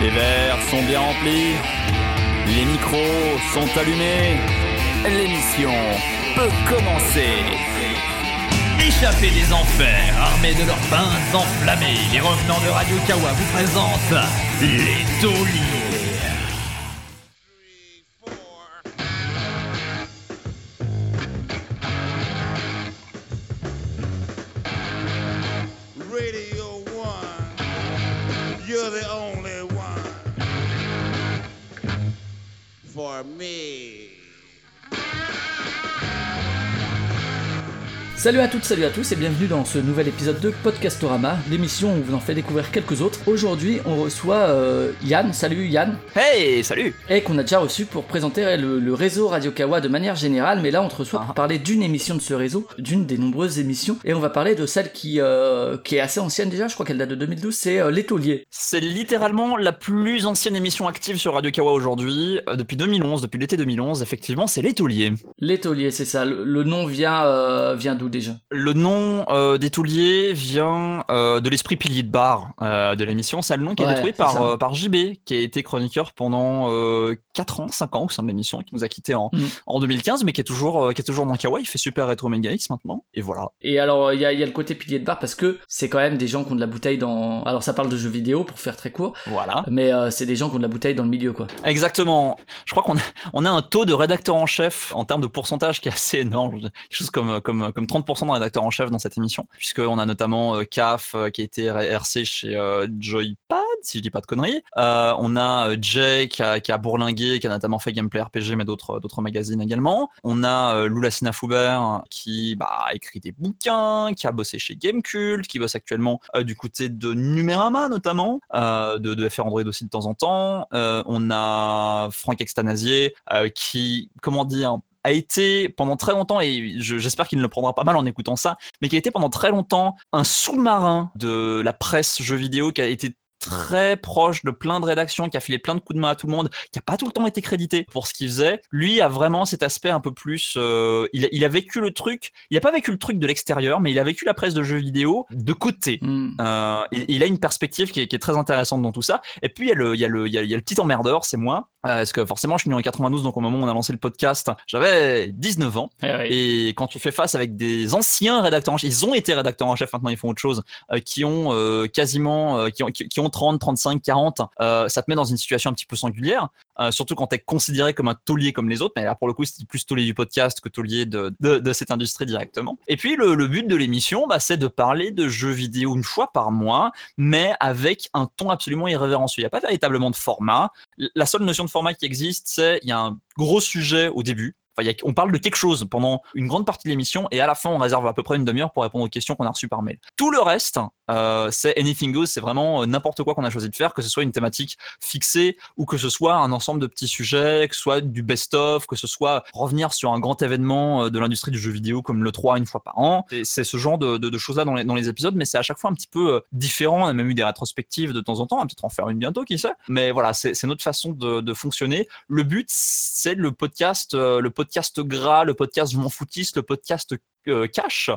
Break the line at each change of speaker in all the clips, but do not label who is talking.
Les verres sont bien remplis, les micros sont allumés, l'émission peut commencer.
Échappés des enfers, armés de leurs pinces enflammées, les revenants de Radio Kawa vous présentent les tauliers.
Salut à toutes, salut à tous et bienvenue dans ce nouvel épisode de Podcastorama, l'émission où on vous en fait découvrir quelques autres. Aujourd'hui, on reçoit euh, Yann. Salut Yann.
Hey, salut
Et qu'on a déjà reçu pour présenter le, le réseau Radio Kawa de manière générale, mais là on te reçoit pour parler d'une émission de ce réseau, d'une des nombreuses émissions, et on va parler de celle qui, euh, qui est assez ancienne déjà, je crois qu'elle date de 2012, c'est euh.
C'est littéralement la plus ancienne émission active sur Radio Kawa aujourd'hui, euh, depuis 2011, depuis l'été 2011, effectivement, c'est. Les Tauliers,
c'est ça. Le, le nom vient, vient d'où déjà
Le nom euh, des Tauliers vient euh, de l'esprit pilier de bar euh, de l'émission. C'est le nom qui a
Ouais,
été trouvé par, par JB, qui a été chroniqueur pendant euh, 4 ans, 5 ans au sein de l'émission, qui nous a quittés en,
Mhm.
en 2015, mais qui est toujours, qui est toujours dans Kawa. Il fait super rétro Mega X maintenant. Et voilà.
Et alors, il y a, il y a le côté pilier de bar parce que c'est quand même des gens qui ont de la bouteille dans. Alors, ça parle de jeux vidéo pour faire très court,
Voilà.
mais c'est des gens qui ont de la bouteille dans le milieu, quoi.
Exactement. Je crois qu'on a, on a un taux de rédacteur en chef en termes de pourcentage qui est assez énorme. Quelque chose comme, comme, comme 30% de rédacteurs en chef dans cette émission, puisqu'on a notamment euh, CAF euh, qui a été RC chez euh, Joypad, si je dis pas de conneries. On a Jay qui a, bourlingué, qui a notamment fait Gameplay RPG, mais d'autres, magazines également. On a Lula Sinafoubert qui bah, a écrit des bouquins, qui a bossé chez Gamecult, qui bosse actuellement du côté de Numérama notamment, de, de FR Android aussi de temps en temps. On a Franck Extanasier qui, comment dire, a été pendant très longtemps, et je- j'espère qu'il ne le prendra pas mal en écoutant ça, mais qui a été pendant très longtemps un sous-marin de la presse jeux vidéo, qui a été très proche de plein de rédactions, qui a filé plein de coups de main à tout le monde, qui a pas tout le temps été crédité pour ce qu'il faisait. Lui a vraiment cet aspect un peu plus. euh, il, a, il a vécu le truc. Il a pas vécu le truc de l'extérieur, mais il a vécu la presse de jeux vidéo de côté.
Hmm.
Euh, il, il a une perspective qui est, qui est très intéressante dans tout ça. Et puis il y a le, il y a le, il y a, le petit emmerdeur, c'est moi. Euh, parce que forcément, je suis né en 92, donc au moment où on a lancé le podcast, j'avais 19 ans.
Eh oui.
Et quand tu fais face avec des anciens rédacteurs en chef, ils ont été rédacteurs en chef, maintenant ils font autre chose, qui ont quasiment, qui, ont, qui, qui ont 30, 35, 40, euh, ça te met dans une situation un petit peu singulière, euh, surtout quand tu es considéré comme un taulier comme les autres, mais là pour le coup c'est plus taulier du podcast que taulier de, cette industrie directement. Et puis le, le but de l'émission, bah, c'est de parler de jeux vidéo une fois par mois, mais avec un ton absolument irrévérencieux. Il n'y a pas véritablement de format. La seule notion de format qui existe, c'est il y a un gros sujet au début. On parle de quelque chose pendant une grande partie de l'émission et à la fin, on réserve à peu près une demi-heure pour répondre aux questions qu'on a reçues par mail. Tout le reste, euh, c'est anything goes, c'est vraiment euh, n'importe quoi qu'on a choisi de faire, que ce soit une thématique fixée ou que ce soit un ensemble de petits sujets, que ce soit du best-of, que ce soit revenir sur un grand événement euh, de l'industrie du jeu vidéo comme le 3 une fois par an. C'est ce genre de, choses-là dans les, épisodes, mais c'est à chaque fois un petit peu différent. On a même eu des rétrospectives de temps en temps, on va peut-être en faire une bientôt, qui sait. Mais voilà, c'est notre façon de, de fonctionner. Le but, c'est le podcast, le podcast gras, le podcast je m'en foutiste, le podcast euh, cash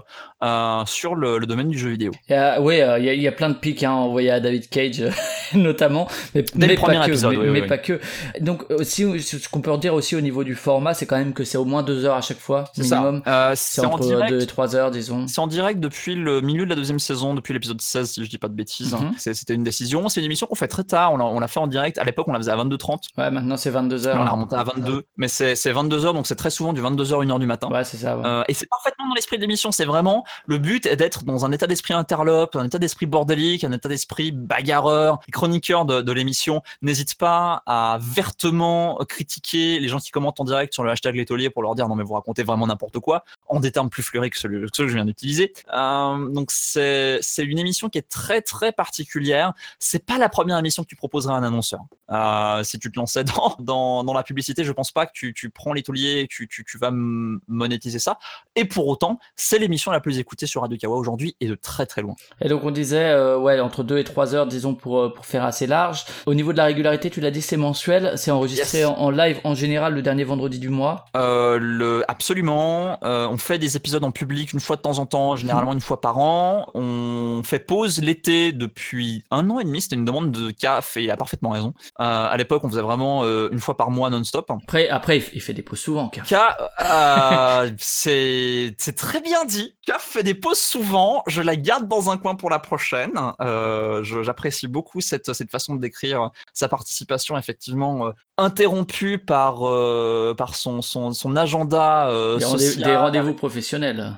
euh, sur le, le domaine du jeu vidéo.
A- oui, euh, il y, a- il y a plein de pics hein, envoyés à David Cage, euh, notamment, mais,
Dès
pas que. mais
oui,
mais
oui,
pas que. Donc aussi, ce qu'on peut dire aussi au niveau du format, c'est quand même que c'est au moins deux heures à chaque fois
C'est ça.
minimum.
Euh,
C'est
c'est en
entre
direct.
deux et trois heures, disons.
C'est en direct depuis le milieu de la deuxième saison, depuis l'épisode 16, si je dis pas de bêtises.
Mhm.
C'est- C'était une décision. C'est une émission qu'on fait très tard. On l'a fait en direct. À l'époque, on la faisait à 22h30.
Ouais, maintenant c'est 22 heures.
On l'a remonté à 22. Mais c'est 22h, donc c'est très souvent du 22h, 1h du matin.
Ouais, c'est ça. Ouais.
Euh, et c'est parfaitement dans l'esprit de l'émission. C'est vraiment le but est d'être dans un état d'esprit interlope, un état d'esprit bordélique, un état d'esprit bagarreur. Les chroniqueurs de, l'émission n'hésitent pas à vertement critiquer les gens qui commentent en direct sur le hashtag l'étolier pour leur dire non mais vous racontez vraiment n'importe quoi en des termes plus fleuris que ceux, que je viens d'utiliser. Euh, donc c'est une émission qui est très très particulière. C'est pas la première émission que tu proposerais à un annonceur. Euh, si tu te lançais dans, dans, la publicité, je pense pas que tu, tu prends l'étolier et tu, tu, tu vas monétiser ça. Et pour autant, pourtant, c'est l'émission la plus écoutée sur Radio Kawa aujourd'hui et de très très loin.
Et donc on disait, euh, ouais, entre 2 et 3 heures, disons, pour, euh, pour faire assez large. Au niveau de la régularité, tu l'as dit, c'est mensuel, c'est enregistré
Yes.
en, en live en général le dernier vendredi du mois.
Euh, le, absolument. Euh, on fait des épisodes en public une fois de temps en temps, généralement une fois par an. On fait pause l'été depuis un an et demi. C'était une demande de CAF et il a parfaitement raison. À l'époque, on faisait vraiment une fois par mois non-stop.
Après, après il fait des pauses souvent,
euh, c'est c'est très bien dit. K fait des pauses souvent. Je la garde dans un coin pour la prochaine. Euh, J'apprécie beaucoup cette, cette façon de décrire sa participation, effectivement euh, interrompue par, euh, par son, son, son agenda
Des, rendez-
social.
des rendez-vous professionnels.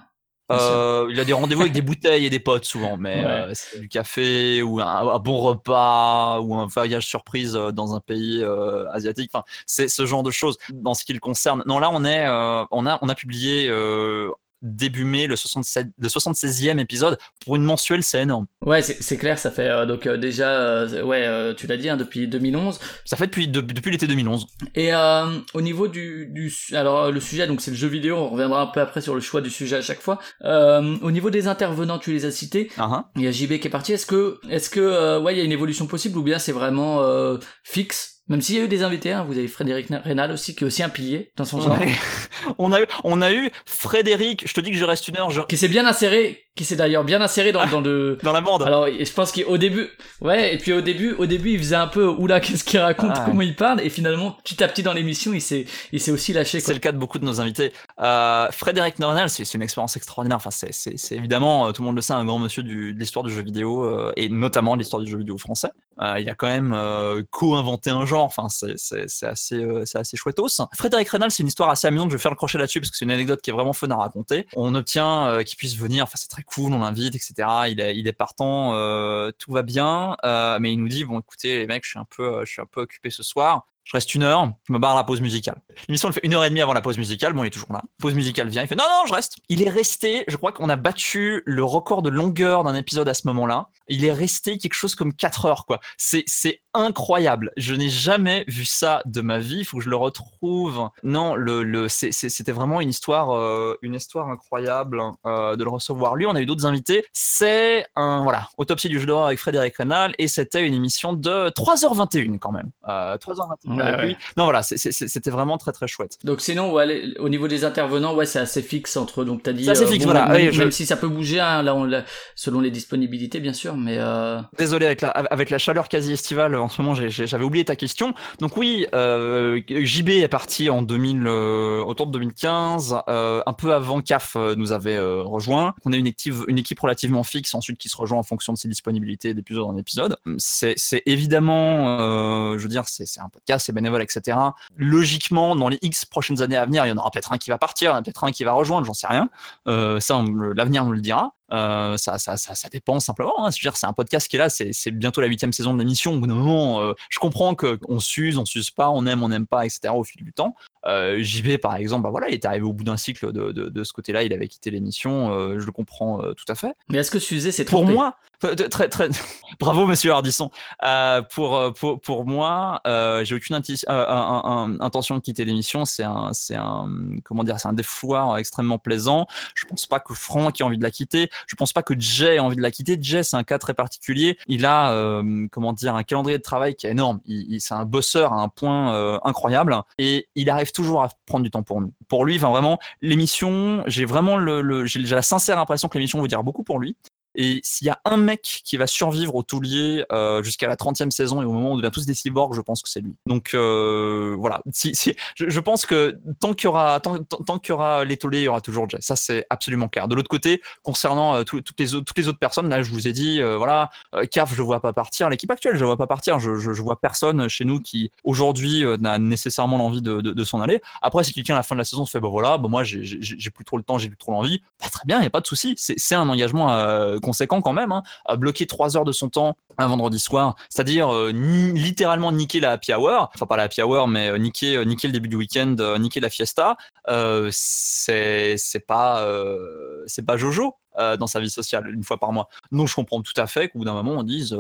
Euh, il a des rendez-vous avec des bouteilles et des potes souvent, mais
Ouais.
euh, c'est du café ou un, un bon repas ou un voyage surprise dans un pays euh, asiatique. Enfin, c'est ce genre de choses dans ce qui le concerne. Non, là on est, on a, on a publié début mai le, 67, le 76e épisode pour une mensuelle, c'est énorme.
Ouais, c'est clair, ça fait euh, donc euh, déjà, euh, ouais, euh, tu l'as dit, hein, depuis 2011.
Ça fait depuis, de- depuis l'été 2011.
Et euh, au niveau du, alors le sujet donc c'est le jeu vidéo, on reviendra un peu après sur le choix du sujet à chaque fois. Euh, au niveau des intervenants, tu les as cités.
Ah, hein.
Il y a JB qui est parti. Est-ce que est-ce que euh, ouais il y a une évolution possible ou bien c'est vraiment euh, fixe? Même s'il y a eu des invités, hein, vous avez Frédéric Rénal aussi qui est aussi un pilier dans son genre,
Ouais. on, a eu, on a eu Frédéric, je te dis que je reste une heure je-
qui s'est bien inséré, qui s'est d'ailleurs bien inséré dans, dans le
dans la bande.
Alors, je pense qu'au début, ouais, et puis au début, au début, il faisait un peu, oula, qu'est-ce qu'il raconte,
Ah ouais.
comment il parle, et finalement, petit à petit dans l'émission, il s'est, il s'est aussi lâché,
C'est le cas de beaucoup de nos invités. Euh, Frédéric Nornal, c'est une expérience extraordinaire. Enfin, c'est- évidemment, euh, tout le monde le sait, un grand monsieur de l'histoire du jeu vidéo euh, et notamment de l'histoire du jeu vidéo français. Il a quand même co-inventé un genre. Enfin, c'est- assez, assez chouettos. Frédéric Rénal, c'est une histoire assez amusante. Je vais faire le crochet là-dessus parce que c'est une anecdote qui est vraiment fun à raconter. On obtient qu'il puisse venir. Enfin, c'est très cool. On l'invite, etc. Il est, partant. tout va bien. Mais il nous dit bon, écoutez, les mecs, un peu, je suis un peu occupé ce soir. Je reste une heure, je me barre à la pause musicale. L'émission, elle fait une heure et demie avant la pause musicale. Bon, il est toujours là. Pause musicale vient, il fait non, non, je reste. Il est resté, je crois qu'on a battu le record de longueur d'un épisode à ce moment-là. Il est resté quelque chose comme 4 heures, quoi. C'est, c'est incroyable. Je n'ai jamais vu ça de ma vie. Il faut que je le retrouve. Non, le, le, c'était vraiment une histoire, euh, une histoire incroyable euh, de le recevoir. Lui, on a eu d'autres invités. C'est un, voilà, autopsie du jeu d'horreur avec Frédéric Rénal et c'était une émission de 3h21 quand même. Euh, 3h21
Ouais,
avec
ouais.
lui. Non, voilà, c'était vraiment très très chouette.
Donc sinon, ouais, au niveau des intervenants, ouais, c'est assez fixe entre, donc t'as dit,
C'est assez fixe, voilà.
même,
Oui, je-
même si ça peut bouger, hein, là, on selon les disponibilités, bien sûr, mais euh,
Désolé, avec la, avec la chaleur quasi estivale, en ce moment, j'avais oublié ta question. Donc oui, euh, JB est parti en 2000, euh, autour de 2015, euh, un peu avant CAF euh, nous avait euh, rejoint. On a une équipe, une équipe relativement fixe ensuite qui se rejoint en fonction de ses disponibilités d'épisode en épisode. C'est évidemment, je veux dire, c'est un podcast, c'est bénévole, etc. Logiquement, dans les X prochaines années à venir, il y en aura peut-être un qui va partir, il y en a peut-être un qui va rejoindre, j'en sais rien. Ça, l'avenir nous le dira. Euh, ça, ça, ça, ça dépend simplement. Hein. Dire, c'est un podcast qui est là, c'est bientôt la huitième saison de l'émission. Au bout d'un moment, euh, je comprends que on s'use, on s'use pas, on aime, on n'aime pas, etc. Au fil du temps. Euh, JB, par exemple, bah voilà, il est arrivé au bout d'un cycle de, de, de ce côté-là, il avait quitté l'émission. euh, je le comprends euh, tout à fait.
mais est-ce que Suzé c'est
Pour moi, très, très, bravo Monsieur Hardisson. Pour, pour, pour moi, j'ai aucune inti- un- un- intention de quitter l'émission. C'est un, un, comment dire, c'est un défouloir extrêmement plaisant. Je pense pas que Franck ait envie de la quitter. Je pense pas que Jay ait envie de la quitter. Jay, c'est un cas très particulier. Il a, euh, comment dire, un calendrier de travail qui est énorme. Il, il- c'est un bosseur à un point euh, incroyable et il arrive toujours à prendre du temps pour nous. Pour lui, enfin vraiment, l'émission, j'ai vraiment le, le- j'ai la sincère impression que l'émission veut dire beaucoup pour lui. Et s'il y a un mec qui va survivre au Toulier euh, jusqu'à la 30e saison et au moment où on devient tous des cyborgs, je pense que c'est lui. Donc euh, voilà, si, si, je, je pense que tant qu'il y aura, tant, tant, qu'il y aura les Touliers, il y aura toujours Jay. Ça c'est absolument clair. De l'autre côté, concernant euh, tout- toutes les toutes les autres personnes, là je vous ai dit, euh, voilà, euh, Caf, je le vois pas partir. L'équipe actuelle, je le vois pas partir. Je, je, je vois personne chez nous qui aujourd'hui euh, n'a nécessairement l'envie de, de, s'en aller. Après, si quelqu'un à la fin de la saison se fait, bah voilà, bah moi j'ai- plus trop le temps, j'ai plus trop l'envie, bah, très bien, il y a pas de souci. C'est un engagement conséquent quand même, hein, bloquer trois heures de son temps un vendredi soir, c'est-à-dire euh, littéralement niquer la happy hour, enfin pas la happy hour, mais euh, niquer, euh, niquer le début du week-end, niquer la fiesta, c'est pas pas Jojo dans sa vie sociale une fois par mois. Donc je comprends tout à fait qu'au bout d'un moment on dise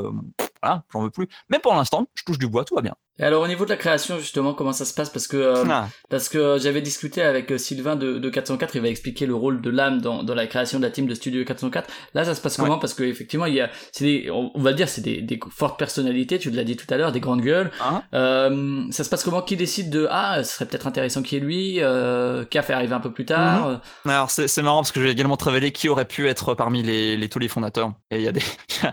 voilà, j'en veux plus. Mais pour l'instant, je touche du bois, tout va bien.
Et alors au niveau de la création justement, comment ça se passe? Parce que euh,
Ah.
parce que j'avais discuté avec euh, Sylvain de, de 404, il va expliquer le rôle de l'âme dans, dans la création de la team de Studio 404. Là, ça se passe comment? Parce que effectivement, il y a, c'est des, on, va dire, c'est des, des fortes personnalités. Tu l'as dit tout à l'heure, des grandes gueules.
Hein
Euh, ça se passe comment? Qui décide de ah, ce serait peut-être intéressant qui est lui euh, Qui a fait arriver un peu plus tard?
Mhm. Alors c'est marrant parce que je vais également révéler qui aurait pu être parmi les, les tous les fondateurs. Et il y a des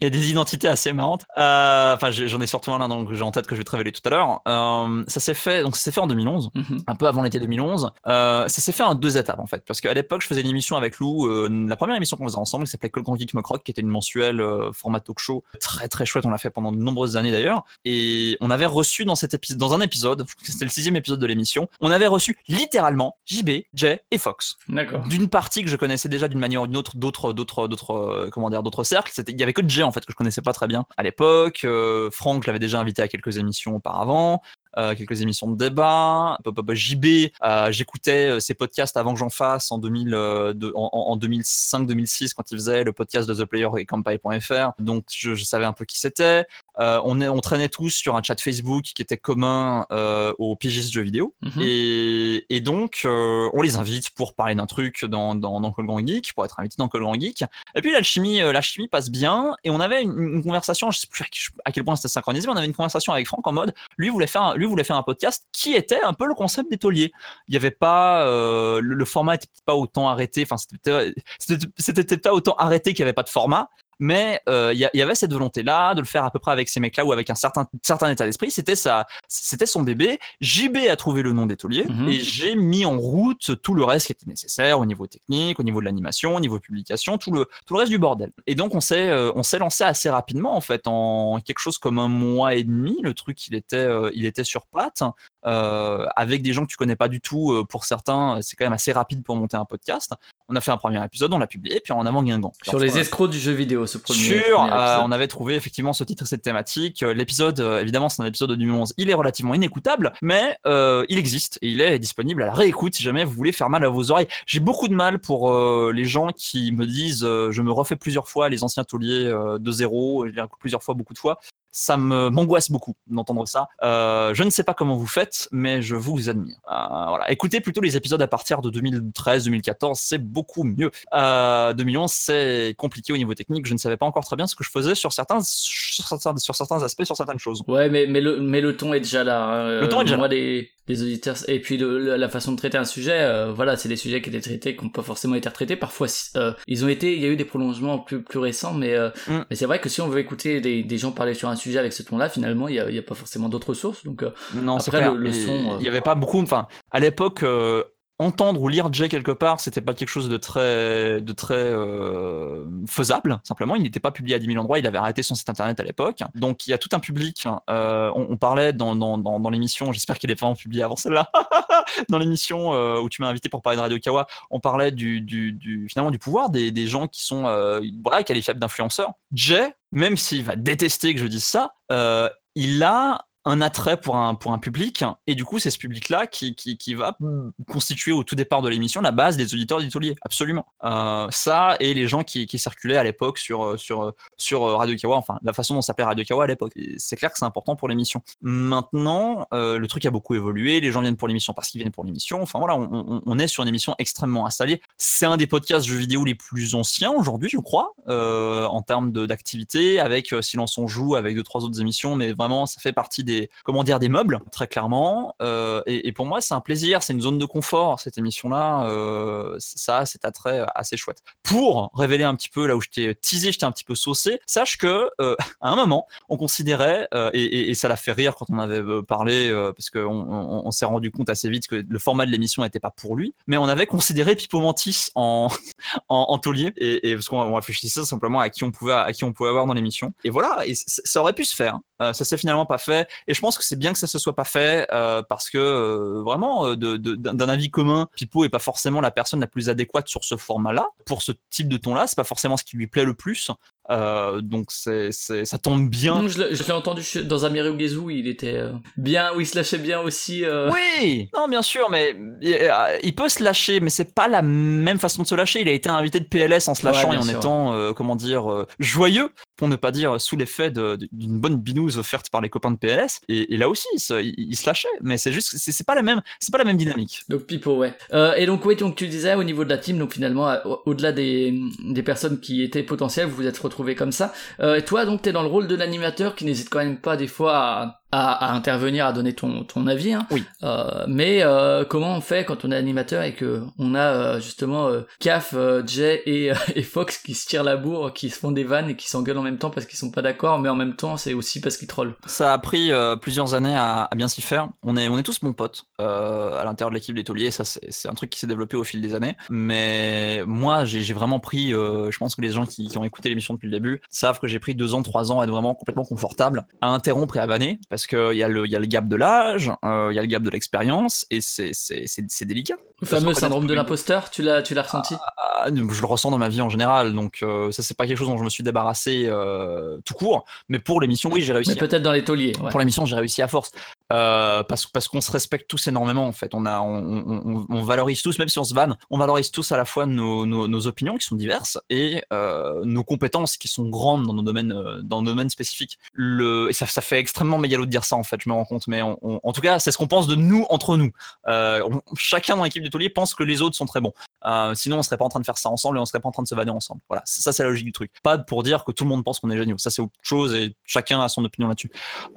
il y a- des identités assez marrantes. Enfin j'ai- j'en ai surtout un là donc j'ai en tête que je vais te révéler tout à l'heure. Euh, ça s'est fait donc ça s'est fait en 2011
Mhm.
un peu avant l'été 2011. Euh, ça s'est fait en deux étapes en fait, parce qu'à l'époque je faisais une émission avec Lou, euh, la première émission qu'on faisait ensemble, qui s'appelait Col Grand Geek Me Croc, qui était une mensuelle format talk show, très très chouette, on l'a fait pendant de nombreuses années d'ailleurs, et on avait reçu dans cet épisode, dans un épisode, c'était le sixième épisode de l'émission, on avait reçu littéralement JB, Jay et Fox
D'accord.
d'une partie que je connaissais déjà d'une manière ou d'une autre d'autres d'autres d'autres comment dire d'autres cercles c'était il y avait que Jay en fait que je connaissais pas très bien à l'époque Franck je l'avais déjà invité à quelques émissions auparavant. euh, quelques émissions de débat JB euh, j'écoutais euh, ses podcasts avant que j'en fasse en 2000 euh, de- en, en 2005 2006 quand il faisait le podcast de The Player et Campai.fr donc je, je savais un peu qui c'était euh, on, est, on traînait tous sur un chat Facebook qui était commun euh, aux pigistes jeux vidéo
Mhm.
et, et donc, euh, on les invite pour parler d'un truc dans, dans, dans Call Grand Geek, pour être invité dans Call Grand Geek. Et puis, l'alchimie, euh, l'alchimie passe bien. Et on avait une, une conversation, je sais plus à quel- point c'était synchronisé, mais on avait une conversation avec Franck en mode, lui voulait faire, un- voulait faire un podcast qui était un peu le concept des tauliers. Il n'y avait pas, euh, le, format était pas autant arrêté, enfin, c'était peut-être pas autant arrêté qu'il n'y avait pas de format. Mais euh, il y, avait cette volonté-là de le faire à peu près avec ces mecs-là ou avec un certain, certain état d'esprit. C'était ça, c'était son bébé. JB a trouvé le nom des tauliers
Mhm.
et j'ai mis en route tout le reste qui était nécessaire au niveau technique, au niveau de l'animation, au niveau publication, tout le, tout le reste du bordel. Et donc on s'est euh, on s'est lancé assez rapidement en fait en quelque chose comme un mois et demi. Le truc il était euh, il était sur pattes euh, avec des gens que tu connais pas du tout. euh, pour certains, c'est quand même assez rapide pour monter un podcast. On a fait un premier épisode, on l'a publié, puis en avant Guingamp.
Sur les escrocs du jeu vidéo, ce premier.
Sûr,
premier
euh, on avait trouvé effectivement ce titre et cette thématique. Euh, L'épisode, euh, évidemment, c'est un épisode de 2011. Il est relativement inécoutable, mais euh, il existe et il est disponible à la réécoute si jamais vous voulez faire mal à vos oreilles. J'ai beaucoup de mal pour euh, les gens qui me disent euh, je me refais plusieurs fois les anciens tauliers euh, de zéro, je les réécoute plusieurs fois, beaucoup de fois. Ça me m'angoisse beaucoup d'entendre ça. Euh, je ne sais pas comment vous faites, mais je vous admire. Euh, voilà. Écoutez plutôt les épisodes à partir de 2013-2014, c'est beaucoup mieux. Euh, 2011, c'est compliqué au niveau technique. Je ne savais pas encore très bien ce que je faisais sur certains, sur certains, sur certains aspects, sur certaines choses.
Ouais, mais, mais, le, mais le ton est déjà là. hein.
Le ton est déjà
Moi, les, les auditeurs, et puis le- la façon de traiter un sujet, euh, voilà, c'est des sujets qui étaient traités, qui n'ont pas forcément été retraités. Parfois, euh, ils ont été, il y a eu des prolongements plus, plus récents, mais, euh,
Mm.
mais c'est vrai que si on veut écouter des, des gens parler sur un sujet avec ce ton-là, finalement, il n'y a, pas forcément d'autres sources. Donc, euh,
Non,
Après, le- son, euh,
Il n'y avait pas beaucoup. Enfin, à l'époque, euh, entendre ou lire Jay quelque part, c'était pas quelque chose de très, de très euh, faisable. Simplement, il n'était pas publié à 10 000 endroits. Il avait arrêté son site internet à l'époque. Donc, il y a tout un public. euh, on, parlait dans, dans, dans, l'émission. J'espère qu'il est pas publié avant celle-là. dans l'émission euh, où tu m'as invité pour parler de Radio Kawa, on parlait du, du, du finalement du pouvoir des, des gens qui sont voilà, qualifiables d'influenceurs. Jay, même s'il va détester que je dise ça, il a un attrait pour un, pour un public, et du coup, c'est ce public-là qui, qui, qui va constituer au tout départ de l'émission la base des auditeurs du taulier, absolument. Euh, ça, et les gens qui, qui circulaient à l'époque sur, sur, sur Radio Kawa, enfin, la façon dont s'appelait Radio Kawa à l'époque. C'est clair que c'est important pour l'émission. Maintenant, euh, le truc a beaucoup évolué, les gens viennent pour l'émission parce qu'ils viennent pour l'émission, enfin voilà, on, on- on est sur une émission extrêmement installée. C'est un des podcasts jeux vidéo les plus anciens aujourd'hui, je crois, euh, en termes d'activité, avec euh, Silence on joue, avec deux, trois autres émissions, mais vraiment, ça fait partie des, comment dire, des meubles, très clairement. Euh, et, pour moi, c'est un plaisir, c'est une zone de confort, cette émission-là. Euh, ça, c'est attrait assez chouette. Pour révéler un petit peu, là où je t'ai teasé, je t'ai un petit peu saucé, sache que euh, à un moment, on considérait, euh, et, ça l'a fait rire quand on avait euh, parlé, euh, parce qu'on on, s'est rendu compte assez vite que le format de l'émission n'était pas pour lui, mais on avait considéré Pipo Mantis en, en, et, parce qu'on on réfléchissait simplement à qui on pouvait, à qui on pouvait avoir dans l'émission. Et voilà, ça aurait pu se faire. Euh, ça s'est finalement pas fait, et je pense que c'est bien que ça se soit pas fait, euh, parce que euh, vraiment, euh, d'un avis commun, Pipo est pas forcément la personne la plus adéquate sur ce format-là, pour ce type de ton-là, c'est pas forcément ce qui lui plaît le plus. Euh, donc c'est, c'est, ça tombe bien.
Non, je l'ai je l'ai entendu dans Amiru Gezu, où il était euh, bien, où il se lâchait bien aussi. euh.
Oui, non, bien sûr, mais il peut se lâcher, mais c'est pas la même façon de se lâcher. Il a été invité de PLS en se
Ouais,
lâchant et en
sûr.
étant, comment dire, joyeux, pour ne pas dire sous l'effet de- d'une bonne binouse offerte par les copains de PLS. Et, et là aussi, il se, il- il se lâchait, mais c'est juste, c'est c'est pas la même, c'est pas la même dynamique.
Donc Pipo, ouais. Et donc oui, donc tu disais au niveau de la team, donc finalement, au- au-delà des, des personnes qui étaient potentielles, vous vous êtes retrouvés comme ça. Euh, et toi, donc, t'es dans le rôle de l'animateur qui n'hésite quand même pas des fois à, à, à intervenir, à donner ton, ton avis. Hein.
Oui.
Euh, mais euh, comment on fait quand on est animateur et que on a euh, justement Caf, Jay et, et Fox qui se tirent la bourre, qui se font des vannes et qui s'engueulent en même temps parce qu'ils sont pas d'accord, mais en même temps, c'est aussi parce qu'ils trollent.
Ça a pris plusieurs années à, à bien s'y faire. On est, on est tous bons potes à l'intérieur de l'équipe des tauliers. Ça, c'est c'est un truc qui s'est développé au fil des années. Mais moi, j'ai j'ai vraiment pris. je pense que les gens qui, qui ont écouté l'émission depuis le début savent que j'ai pris deux ans, trois ans à être vraiment complètement confortable, à interrompre et à vanner, parce qu'il y, a le- il y a le gap de l'âge, euh, il y a le gap de l'expérience, et c'est délicat.
Le
Parce
fameux syndrome de l'imposteur, tu l'as, tu l'as ressenti?
Ah, je le ressens dans ma vie en général, donc euh, ça c'est pas quelque chose dont je me suis débarrassé euh, tout court, mais pour l'émission, oui, j'ai réussi.
Mais peut-être dans les tauliers. Ouais.
Pour l'émission, j'ai réussi à force. Euh, parce parce qu'on se respecte tous énormément, en fait. On, a, on, on, on- on valorise tous, même si on se vanne, on valorise tous à la fois nos, nos, nos opinions qui sont diverses et euh, nos compétences qui sont grandes dans nos domaines, euh, dans nos domaines spécifiques. Le, et ça, ça fait extrêmement mégalo de dire ça, en fait, je me rends compte. Mais on- en tout cas, c'est ce qu'on pense de nous entre nous. Euh, chacun dans l'équipe du taulier pense que les autres sont très bons. Sinon, on serait pas en train de faire ça ensemble et on serait pas en train de se vanner ensemble. Voilà, ça, c'est la logique du truc. Pas pour dire que tout le monde pense qu'on est géniaux. Ça, c'est autre chose et chacun a son opinion là-dessus.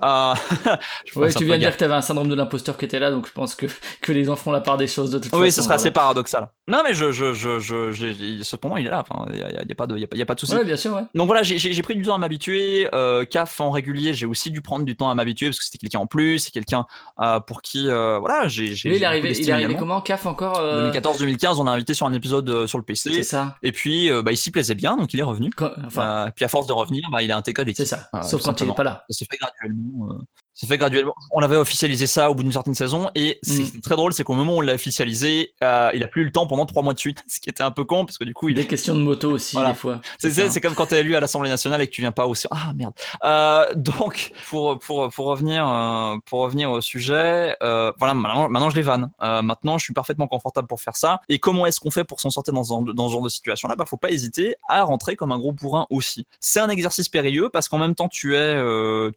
Euh, je
Ouais, tu viens de dire que t'avais un syndrome de l'imposteur qui était là, donc je pense que, que les gens font la part des choses de toute façon.
Oui, ce serait assez paradoxal. Non, mais je, je, je, je, cependant, il est là. Il y a, pas de, il y a pas- il y a pas de souci.
Bien sûr.
Donc voilà, j'ai- pris du temps à m'habituer. Euh, CAF en régulier, j'ai aussi dû prendre du temps à m'habituer parce que c'était quelqu'un en plus, c'est quelqu'un euh, pour qui, euh, voilà, j'ai.
il est arrivé, il est arrivé comment Caf encore euh,
2014-2015, on a invité sur un épisode sur le
C'est
PC.
ça.
Et puis, bah, il s'y plaisait bien, donc il est revenu. Puis à force de revenir, bah, il a intégré l'équipe.
c'est ça. Sauf quand il est
simplement.
pas là.
Ça s'est fait graduellement. s'est fait graduellement. On avait officialisé ça au bout d'une certaine saison et
Mm.
c'est très drôle, c'est qu'au moment où on l'a officialisé, il a plus eu le temps pendant trois mois de suite, ce qui était un peu con parce que du coup, il
Des questions de moto aussi,
Voilà.
des fois.
c'est, comme quand t'es élu à l'Assemblée nationale et que tu viens pas au ah merde. Euh, donc pour pour pour revenir euh, pour revenir au sujet, euh, voilà maintenant maintenant je les vanne. Maintenant je suis parfaitement confortable pour faire ça. Et comment est-ce qu'on fait pour s'en sortir dans ce, dans ce genre de situation là Bah faut pas hésiter à rentrer comme un gros bourrin aussi. C'est un exercice périlleux parce qu'en même temps tu es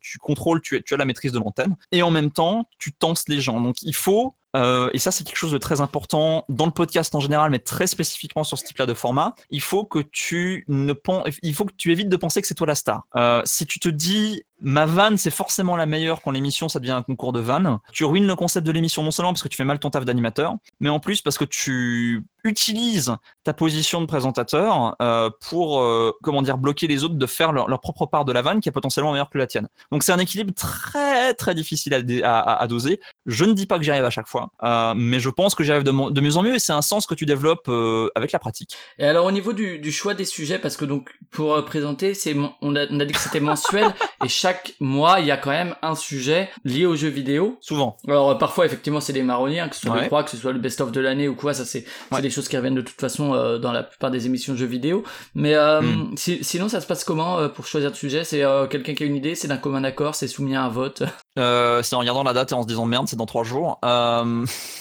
tu contrôles tu, es, tu as la maîtrise de l'antenne et en même temps tu tenses les gens. Donc il faut euh, et ça, c'est quelque chose de très important dans le podcast en général, mais très spécifiquement sur ce type-là de format. Il faut que tu ne pen- il faut que tu évites de penser que c'est toi la star. Euh, si tu te dis ma vanne, c'est forcément la meilleure quand l'émission ça devient un concours de vannes, tu ruines le concept de l'émission non seulement parce que tu fais mal ton taf d'animateur, mais en plus parce que tu utilises ta position de présentateur euh, pour euh, comment dire bloquer les autres de faire leur, leur propre part de la vanne qui est potentiellement meilleure que la tienne. Donc c'est un équilibre très très difficile à, doser. Je ne dis pas que j'y arrive à chaque fois, euh, mais je pense que j'y arrive de, mieux en mieux et c'est un sens que tu développes euh, avec la pratique.
Et alors au niveau du, du choix des sujets, parce que donc pour euh, présenter, c'est on a, on a dit que c'était mensuel et chaque mois il y a quand même un sujet lié aux jeux vidéo.
Souvent.
Alors euh, parfois effectivement c'est des marronniers, hein, que ce soit
Ouais.
les trois, que ce soit le best-of de l'année ou quoi, ça c'est
Ouais.
des choses qui reviennent de toute façon euh, dans la plupart des émissions de jeux vidéo. Mais euh,
Mm.
si- sinon ça se passe comment euh, pour choisir de sujet? C'est quelqu'un qui a une idée, c'est d'un commun accord, c'est soumis à un vote?
C'est en regardant la date et en se disant merde, c'est dans trois jours.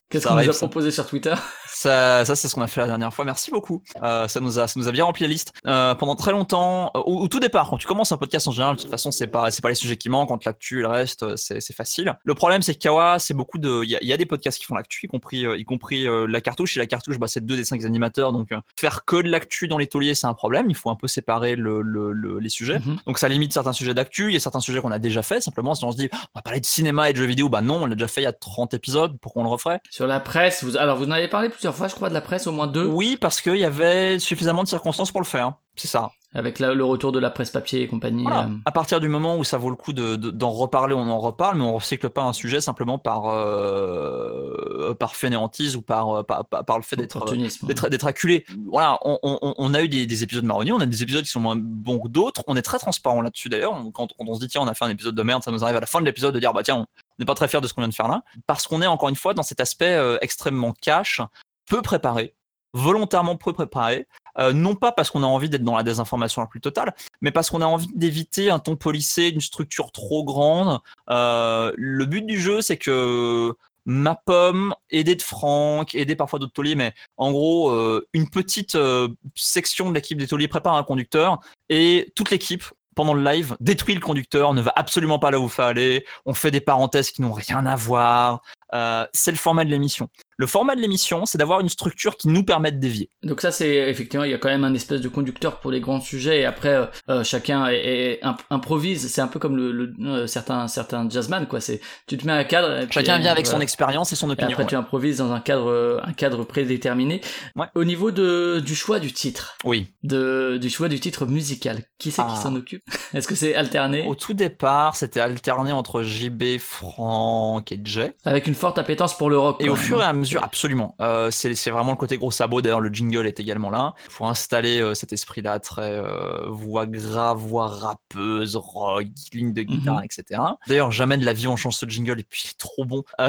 Qu'est-ce qu'on nous a proposé sur Twitter?
Ça, ça c'est ce qu'on a fait la dernière fois. Merci beaucoup. Euh, ça nous a, ça nous a bien rempli la liste. Euh, pendant très longtemps, euh, au, au tout départ, quand tu commences un podcast en général, de toute façon, c'est pas, c'est pas les sujets qui manquent. Quand l'actu, le reste, euh, c'est, c'est facile. Le problème, c'est que Kawa, c'est beaucoup de, il y y a des podcasts qui font l'actu, y compris, euh, y compris euh, la cartouche. Et la cartouche, bah, c'est deux des cinq animateurs. Donc, faire que de l'actu dans les tauliers, c'est un problème. Il faut un peu séparer le, le, le- les sujets.
Mhm.
Donc ça limite certains sujets d'actu, il y a certains sujets qu'on a déjà fait, simplement si on se dit on va parler de cinéma et de jeux vidéo, bah non, on l'a déjà fait il y a 30 épisodes, pourquoi on le referait?
Sur la presse, vous... alors vous en avez parlé plusieurs fois, je crois, de la presse, au moins deux,
Oui, parce qu'il y avait suffisamment de circonstances pour le faire, c'est ça.
avec la- le retour de la presse papier et compagnie.
Voilà.
euh.
À partir du moment où ça vaut le coup de- de- d'en reparler, on en reparle, mais on recycle pas un sujet simplement par, euh, par fainéantise ou par, euh, par, par- par le fait d'être d'être acculé. Voilà, on, on- on a eu des, des épisodes marronniers, on a des épisodes qui sont moins bons que d'autres. On est très transparent là-dessus d'ailleurs. Quand, quand on se dit tiens, on a fait un épisode de merde, ça nous arrive à la fin de l'épisode de dire bah tiens, on n'est pas très fier de ce qu'on vient de faire là, parce qu'on est encore une fois dans cet aspect euh, extrêmement cash, peu préparé, volontairement peu préparé, Euh, non pas parce qu'on a envie d'être dans la désinformation la plus totale, mais parce qu'on a envie d'éviter un ton policé, une structure trop grande. Euh, le but du jeu, c'est que ma pomme, aidée de Franck, aidée parfois d'autres tauliers, mais en gros, euh, une petite euh, section de l'équipe des tauliers prépare un conducteur et toute l'équipe, pendant le live, détruit le conducteur, ne va absolument pas là où il faut aller, on fait des parenthèses qui n'ont rien à voir. Euh, c'est le format de l'émission. Le format de l'émission, c'est d'avoir une structure qui nous permet de dévier.
Donc ça, c'est effectivement, il y a quand même un espèce de conducteur pour les grands sujets, et après, euh, euh, chacun est, est- imp- improvise. C'est un peu comme le, le- euh, certains certains jazzman, quoi. C'est tu te mets un cadre. et puis,
Chacun vient avec son expérience et son
Et
opinion.
après, tu improvises dans un cadre, un cadre prédéterminé.
Ouais.
Au niveau de, du choix du titre,
Oui.
de, du choix du titre musical, qui c'est
Ah.
qui s'en occupe? Est-ce que c'est alterné?
Au tout départ, c'était alterné entre JB, Franck et Jay.
avec une forte appétence pour le rock
Et au
même,
fur et
hein.
à mesure, absolument. Euh, c'est c'est vraiment le côté gros sabot. D'ailleurs, le jingle est également là pour installer euh, cet esprit-là très euh, voix grave, voix rappeuse, rock, ligne de guitare,
Mhm.
etc. D'ailleurs, jamais de la vie on change ce jingle et puis il est trop bon.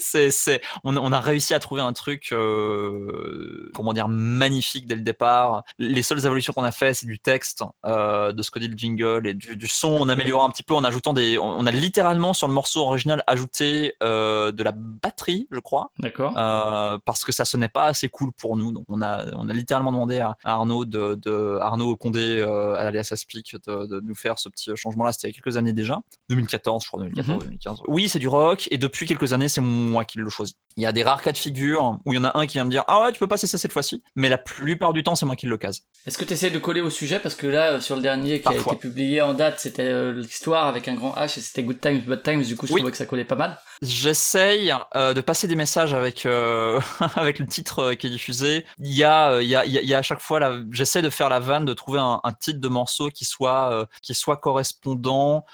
C'est, c'est, on, on a réussi à trouver un truc, comment dire, magnifique dès le départ. Les seules évolutions qu'on a fait, c'est du texte, de ce que dit le jingle et du, du son. On améliore un petit peu en ajoutant des. On on a littéralement sur le morceau original ajouté euh, de la batterie, je crois.
D'accord.
Euh, parce que ça sonnait pas assez cool pour nous. Donc on a, on a littéralement demandé à, à Arnaud de, de Arnaud Condé euh, alias Aspic de, de nous faire ce petit changement-là. C'était il y a quelques années déjà, 2014, je crois, 2014, 2015. Oui, c'est du rock et depuis quelques années, c'est moi qui le choisis. Il y a des rares cas de figure où il y en a un qui vient me dire ah ouais, tu peux passer ça cette fois-ci, mais la plupart du temps, c'est moi qui le case.
Est-ce que tu essaies de coller au sujet? Parce que là, euh, sur le dernier qui a été publié en date, c'était euh, l'histoire avec un grand H et c'était Good Times, Bad Times. Du coup, je
Oui.
trouvais que ça collait pas mal.
J'essaye euh, de passer des messages avec euh, avec le titre euh, qui est diffusé. Il y a il y a il y a- à chaque fois j'essaie de faire la vanne de trouver un, titre de morceau qui soit qui soit correspondant.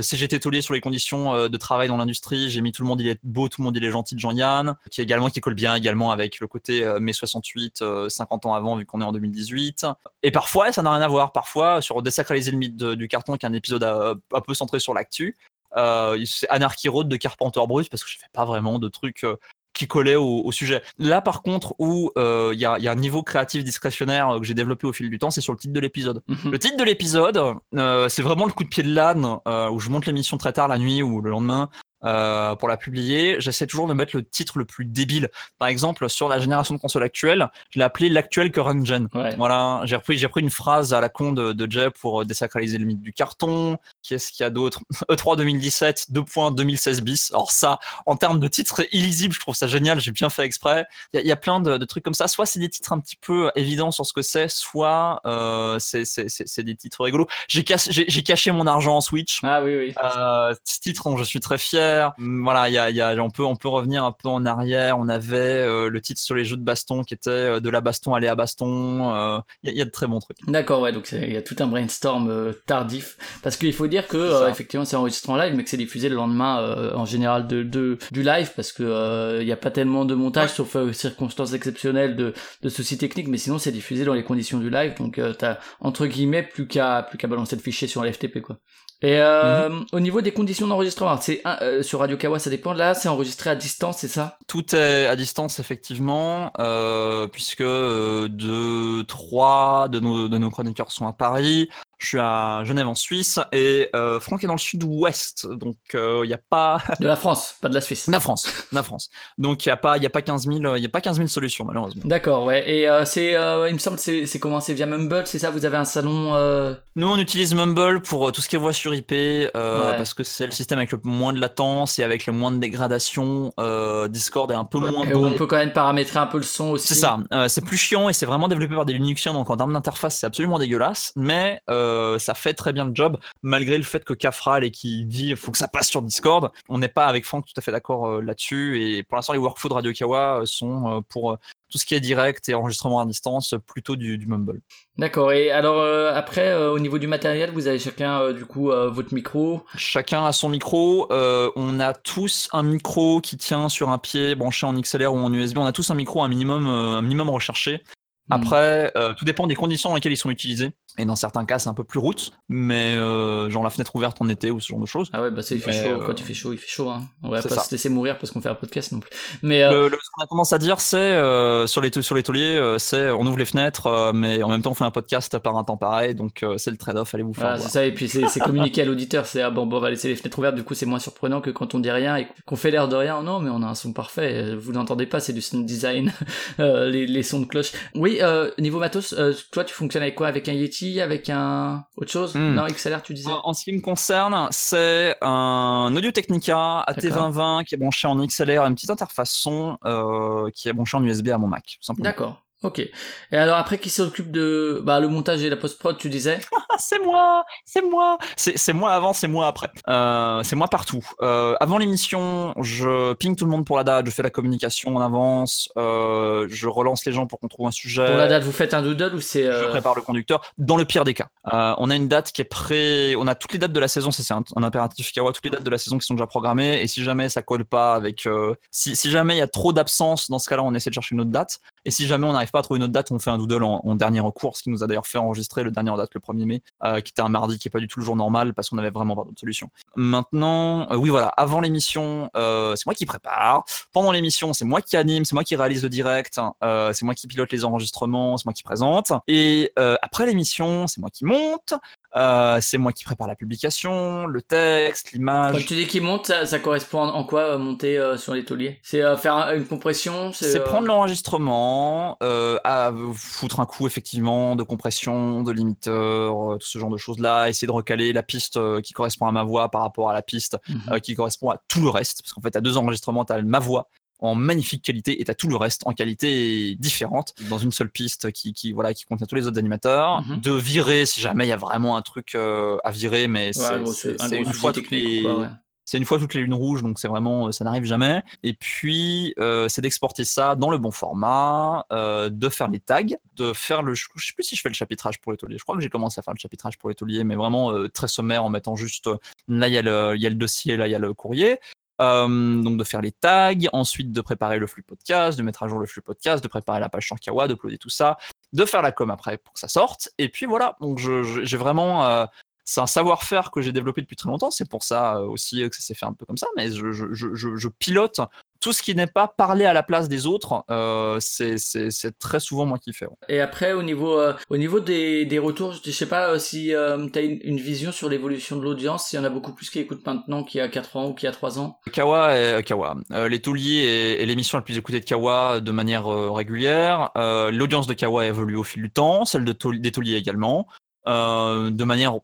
Si j'étais tolé sur les conditions de travail dans l'industrie, j'ai mis tout le monde il est beau, tout le monde il est gentil de Jean-Yann, qui également qui colle bien également avec le côté mai 68, euh, 50 ans avant vu qu'on est en 2018. Et parfois ça n'a rien à voir. Parfois sur désacraliser le mythe du carton, qui est un épisode euh, un peu centré sur l'actu. Euh, c'est Anarchy Road de Carpenter Bruce parce que je fais pas vraiment de trucs euh, qui collaient au, au sujet. Là, par contre, où euh, il y, a, il y a un niveau créatif discrétionnaire euh, que j'ai développé au fil du temps, c'est sur le titre de l'épisode.
Mhm.
Le titre de l'épisode, euh, c'est vraiment le coup de pied de l'âne euh, où je monte l'émission très tard la nuit ou le lendemain euh, pour la publier. J'essaie toujours de mettre le titre le plus débile. Par exemple, sur la génération de consoles actuelle, je l'ai appelé l'actuel current gen.
Ouais.
Voilà, j'ai repris, j'ai repris une phrase à la con de, de Jay pour euh, désacraliser le mythe du carton. Qu'est-ce qu'il y a d'autre? E E3 2017, 2 points 2016 bis. Alors ça, en termes de titres illisibles, je trouve ça génial, j'ai bien fait exprès. Il y, a- il y a plein de, de trucs comme ça. Soit c'est des titres un petit peu évidents sur ce que c'est, soit euh, c'est, des titres rigolos. J'ai, caché mon argent en Switch.
Ah oui, oui.
Euh, ce titre dont je suis très fier. Hum, Voilà, il y a, y a, on peut, on peut revenir un peu en arrière. On avait euh, le titre sur les jeux de baston qui était euh, de la baston aller à baston. Euh, Il y, a- il y a de très bons trucs.
D'accord, ouais, donc il y a tout un brainstorm euh, tardif. Parce qu'il faut dire que, euh, effectivement, c'est enregistré en live, mais que c'est diffusé le lendemain, euh, en général, de, de, du live, parce que euh, il n'y a pas tellement de montage, sauf euh, circonstances exceptionnelles de, de soucis techniques, mais sinon, c'est diffusé dans les conditions du live, donc euh, t'as, entre guillemets, plus qu'à plus qu'à balancer le fichier sur l'FTP, quoi. Et euh, au niveau des conditions d'enregistrement, c'est un- euh, sur Radio Kawa, ça dépend. Là, c'est enregistré à distance, c'est ça?
Tout est à distance effectivement, euh, puisque euh, deux, trois de nos, de nos chroniqueurs sont à Paris. Je suis à Genève en Suisse et euh, Franck est dans le sud-ouest, donc euh, il n'y a pas
De la France, pas de la Suisse.
la France, la France. Donc il n'y a pas, y a pas 15 000, il y a pas 15 000 solutions malheureusement.
D'accord, ouais. Et euh, c'est, euh, il me semble, que c'est, commencé via Mumble, c'est ça Vous avez un salon euh...
Nous, on utilise Mumble pour euh, tout ce qui est voix sur IP, euh,
Ouais.
parce que c'est le système avec le moins de latence et avec le moins de dégradation. Euh, Discord est un peu moins
et où
bon.
on peut quand même paramétrer un peu le son aussi.
C'est ça, euh, c'est plus chiant et c'est vraiment développé par des Linuxiens, donc en termes d'interface, c'est absolument dégueulasse, mais euh, ça fait très bien le job, malgré le fait que Kafral et qui dit faut que ça passe sur Discord. On n'est pas avec Franck tout à fait d'accord euh, là-dessus, et pour l'instant, les workflows de Radio Kawa euh, sont pour tout ce qui est direct et enregistrement à distance, plutôt du, du Mumble.
D'accord. Et alors euh, après, euh, au niveau du matériel, vous avez chacun euh, du coup votre micro?
Chacun a son micro. on a tous un micro qui tient sur un pied branché en XLR ou en USB. On a tous un micro un minimum, un minimum recherché.
Hmm.
Après, tout dépend des conditions dans lesquelles ils sont utilisés. Et dans certains cas, c'est un peu plus route, mais euh, genre la fenêtre ouverte en été ou ce genre de choses.
Ah ouais, bah ça, il fait
Mais,
chaud.
euh,
Quand il fait chaud, il fait chaud. Hein. On va pas
ça.
se laisser mourir parce qu'on fait un podcast non plus. Mais euh,
Le, le- ce qu'on a tendance à dire, c'est euh, sur les sur les tauliers, c'est on ouvre les fenêtres, mais en même temps on fait un podcast par un temps pareil, donc c'est le trade-off. Allez vous faire
c'est ça, et puis c'est communiqué à l'auditeur, c'est ah bon, bon, on va laisser les fenêtres ouvertes, du coup c'est moins surprenant que quand on dit rien et qu'on fait l'air de rien. Non, mais on a un son parfait, vous l'entendez pas, c'est du sound design, les, les sons de cloche. Oui, euh, niveau matos, toi tu fonctionnes avec quoi? Avec un Yeti Avec un autre chose
Hmm.
Non, XLR tu disais
En en ce qui me concerne, c'est un Audio Technica AT2020 qui est branché en XLR, une petite interface son euh, qui est branché en USB à mon Mac, tout simplement.
D'accord. Ok. Et alors après, qui s'occupe de bah, le montage et la post-prod, tu disais?
C'est moi, c'est moi, c'est moi avant, c'est moi après. Euh, c'est moi partout. Euh, avant l'émission, je ping tout le monde pour la date, je fais la communication en avance, euh, je relance les gens pour qu'on trouve un sujet.
Pour la date, vous faites un doodle ou c'est...
Je
euh,
prépare le conducteur. Dans le pire des cas, Euh, on a une date qui est pré. On a toutes les dates de la saison. C'est un, un impératif Kawa. Toutes les dates de la saison qui sont déjà programmées. Et si jamais ça colle pas avec, euh, si, si jamais il y a trop d'absence, dans ce cas-là, on essaie de chercher une autre date. Et si jamais on n'arrive pas à trouver une autre date, on fait un doodle en, en dernier recours, ce qui nous a d'ailleurs fait enregistrer le dernier en date le 1er mai, euh, qui était un mardi, qui est pas du tout le jour normal parce qu'on avait vraiment pas d'autre solution. Maintenant, euh, oui voilà, avant l'émission, euh, c'est moi qui prépare. Pendant l'émission, c'est moi qui anime, c'est moi qui réalise le direct, euh, c'est moi qui pilote les enregistrements, c'est moi qui présente. Et après l'émission, c'est moi qui monte, euh, c'est moi qui prépare la publication, le texte,
Quand
l'image.
tu dis qu'il monte, ça, ça correspond en quoi euh, monter euh, sur les tauliers? C'est faire un- une compression
C'est prendre l'enregistrement, euh, à foutre un coup effectivement de compression, de limiteur, euh, tout ce genre de choses-là, essayer de recaler la piste euh, qui correspond à ma voix par rapport à la piste
Mhm.
qui correspond à tout le reste. Parce qu'en fait, à deux enregistrements, tu as ma voix en magnifique qualité et tu as tout le reste en qualité différente dans une seule piste qui, qui, voilà, qui contient tous les autres animateurs.
Mhm.
De virer si jamais il y a vraiment un truc à virer, mais
Ouais,
c'est une fois toutes
technique,
les...
quoi, ouais.
C'est une fois toutes les lunes rouges, donc c'est vraiment, ça n'arrive jamais. Et puis, euh, c'est d'exporter ça dans le bon format, euh, de faire les tags, de faire le. Je sais plus si je fais le chapitrage pour les tauliers. Je crois que j'ai commencé à faire le chapitrage pour les tauliers, mais vraiment euh, très sommaire en mettant juste. euh, là, il y, a le- il y a le dossier, là, il y a le courrier. Euh, donc de faire les tags, ensuite de préparer le flux podcast, de mettre à jour le flux podcast, de préparer la page sur Kawa, d'uploader tout ça, de faire la com après pour que ça sorte. Et puis voilà, donc j'ai vraiment euh, c'est un savoir-faire que j'ai développé depuis très longtemps. C'est pour ça euh, aussi euh, que ça s'est fait un peu comme ça. Mais je, je- je- je- je pilote tout ce qui n'est pas parler à la place des autres. euh, c'est très souvent moi qui fais. ouais.
Et après, au niveau, euh, au niveau des, des retours, je sais pas euh, si tu as une, une vision sur l'évolution de l'audience, s'il y en a beaucoup plus qui écoutent maintenant qu'il y a 4 ans ou qu'il y a 3 ans?
Kawa, et, Kawa. Les Tauliers est, est l'émission la plus écoutée de Kawa de manière régulière. L'audience de Kawa évolue au fil du temps, celle de des Tauliers également. de manière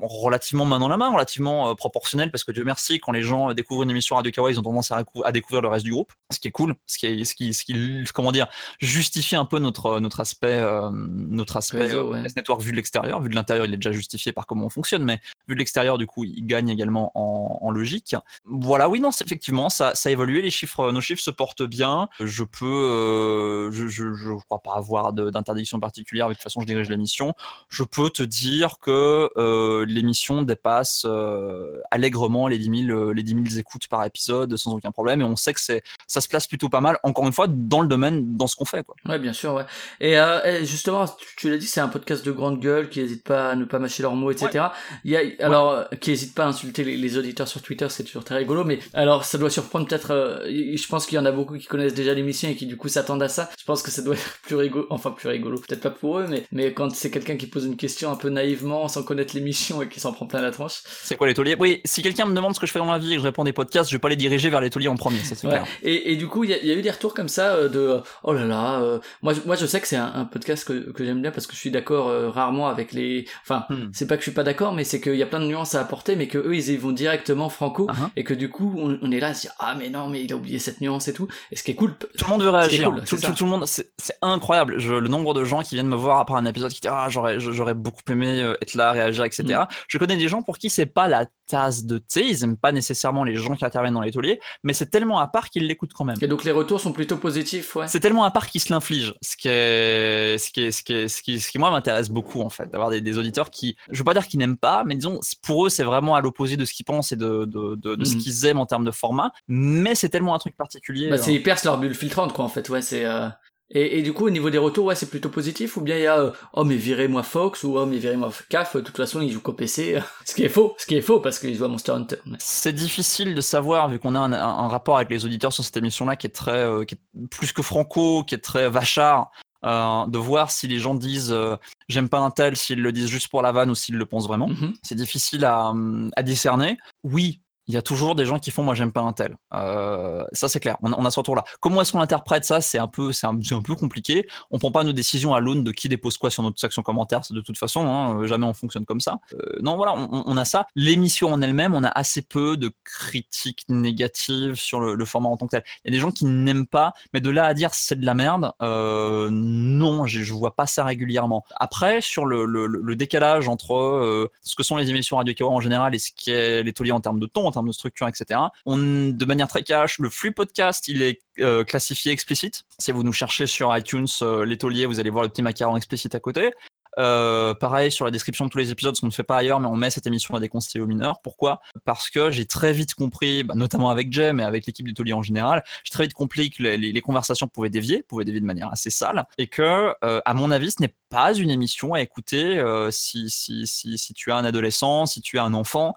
relativement main dans la main, relativement euh, proportionnelle, parce que Dieu merci, quand les gens euh, découvrent une émission Radio Kawa, ils ont tendance à, découvrir le reste du groupe, ce qui est cool, ce qui, est, ce qui, ce qui comment dire, justifie un peu notre, notre aspect, euh, notre aspect
Réseau,
euh,
ouais.
S Network vu de l'extérieur. Vu de l'intérieur, il est déjà justifié par comment on fonctionne, mais vu de l'extérieur, du coup, il gagne également en, en logique. Voilà, oui, non, effectivement, ça, ça a évolué. Les chiffres, nos chiffres se portent bien. Je peux, euh, je, je, je crois pas avoir d'interdiction particulière. mais De toute façon, je dirige l'émission. Je peux te dire que euh, l'émission dépasse euh, allègrement les 10 000, euh, les 10 000 écoutes par épisode sans aucun problème. Et on sait que c'est, ça se place plutôt pas mal. Encore une fois, dans le domaine, dans ce qu'on fait, quoi.
Ouais, bien sûr, ouais. Et, et justement, tu, l'as dit, c'est un podcast de grande gueule qui n'hésite pas à ne pas mâcher leurs mots, etc. Il y a, alors, qui n'hésite pas à insulter les, les auditeurs sur Twitter, c'est toujours très rigolo. Mais alors, ça doit surprendre peut-être. je pense qu'il y en a beaucoup qui connaissent déjà l'émission et qui du coup s'attendent à ça. Je pense que ça doit être plus rigolo, enfin plus rigolo, peut-être pas pour eux, mais mais quand c'est quelqu'un qui pose une question un peu naïvement, sans connaître l'émission et qui s'en prend plein la tranche.
C'est quoi les tauliers Oui, si quelqu'un me demande ce que je fais dans la vie et que je réponds des podcasts, je vais pas les diriger vers les tauliers en premier, ça c'est
Ouais.
clair.
Et, et du coup, il y, a- il y a eu des retours comme ça euh, de oh là là. euh, moi, je- moi, je sais que c'est un, un podcast que, que j'aime bien parce que je suis d'accord euh, rarement avec les. Enfin,
Hmm.
c'est pas que je suis pas d'accord, mais c'est qu'il y a plein de nuances à apporter, mais que eux, ils y vont directement franco,
Ah, hein.
et que du coup, on, on est là à se dire ah mais non, mais il a oublié cette nuance et tout. Et ce qui est cool.
Tout le monde veut réagir.
cool,
tout, le monde, c'est incroyable. Je- le nombre de gens qui viennent me voir après un épisode qui disent ah j'aurais j'aurais beaucoup aimé euh, être là, réagir, etc.
Mm.
Je connais des gens pour qui c'est pas la tasse de thé. Ils aiment pas nécessairement les gens qui interviennent dans les tauliers, mais c'est tellement à part qu'ils l'écoutent quand même.
Et donc les retours sont plutôt positifs, ouais.
C'est tellement à part qu'ils se l'infligent, ce qui est, ce qui est, ce qui est, ce qui, ce qui moi m'intéresse beaucoup en fait, d'avoir des, des auditeurs qui, je veux pas dire qu'ils n'aiment pas, mais disons pour eux c'est vraiment à l'opposé de ce qu'ils pensent et de, de, de, de ce
Mhm.
qu'ils aiment en termes de format, mais c'est tellement un truc particulier.
Bah,
euh,
c'est ils percent leur bulle filtrante, quoi, en fait. Ouais, c'est. euh, Et, et du coup, au niveau des retours, ouais, c'est plutôt positif ou bien il y a euh, oh mais virez-moi Fox ou oh mais virez-moi CAF. De toute façon, ils jouent qu'au PC, ce qui est faux, ce qui est faux parce qu'ils jouent à Monster Hunter. Mais-
C'est difficile de savoir vu qu'on a un, rapport avec les auditeurs sur cette émission-là qui est très, euh, qui est plus que franco, qui est très vachard, euh, de voir si les gens disent euh, j'aime pas un tel, s'ils le disent juste pour la vanne ou s'ils le pensent vraiment.
Mhm.
C'est difficile à, hum, à discerner. Oui, il y a toujours des gens qui font moi j'aime pas un tel. Euh, ça c'est clair. On, a- on a ce retour-là. Comment est-ce qu'on interprète ça? C'est un peu, c'est un, peu compliqué. On prend pas nos décisions à l'aune de qui dépose quoi sur notre section commentaire. De toute façon, hein, euh, jamais on fonctionne comme ça. Euh, non, voilà, on, on- a ça. L'émission en elle-même, on a assez peu de critiques négatives sur le, le format en tant que tel. Il y a des gens qui n'aiment pas, mais de là à dire c'est de la merde, euh, non, je, je vois pas ça régulièrement. Après, sur le, le- le décalage entre euh, ce que sont les émissions Radio en général et ce qu'est l'étolier en termes de ton, de structure, etc. On, de manière très cash, le flux podcast, il est euh, classifié explicite. Si vous nous cherchez sur iTunes, euh, vous allez voir le petit macaron explicite à côté. Euh, pareil sur la description de tous les épisodes, ce qu'on ne fait pas ailleurs, mais on met cette émission à déconseiller aux mineurs. Pourquoi? Parce que j'ai très vite compris, bah, notamment avec Jay, mais avec l'équipe d'Étolier en général, j'ai très vite compris que les, les- conversations pouvaient dévier, pouvaient dévier de manière assez sale, et que, euh, à mon avis, ce n'est pas une émission à écouter euh, si, si, si, si tu as un adolescent, si tu as un enfant,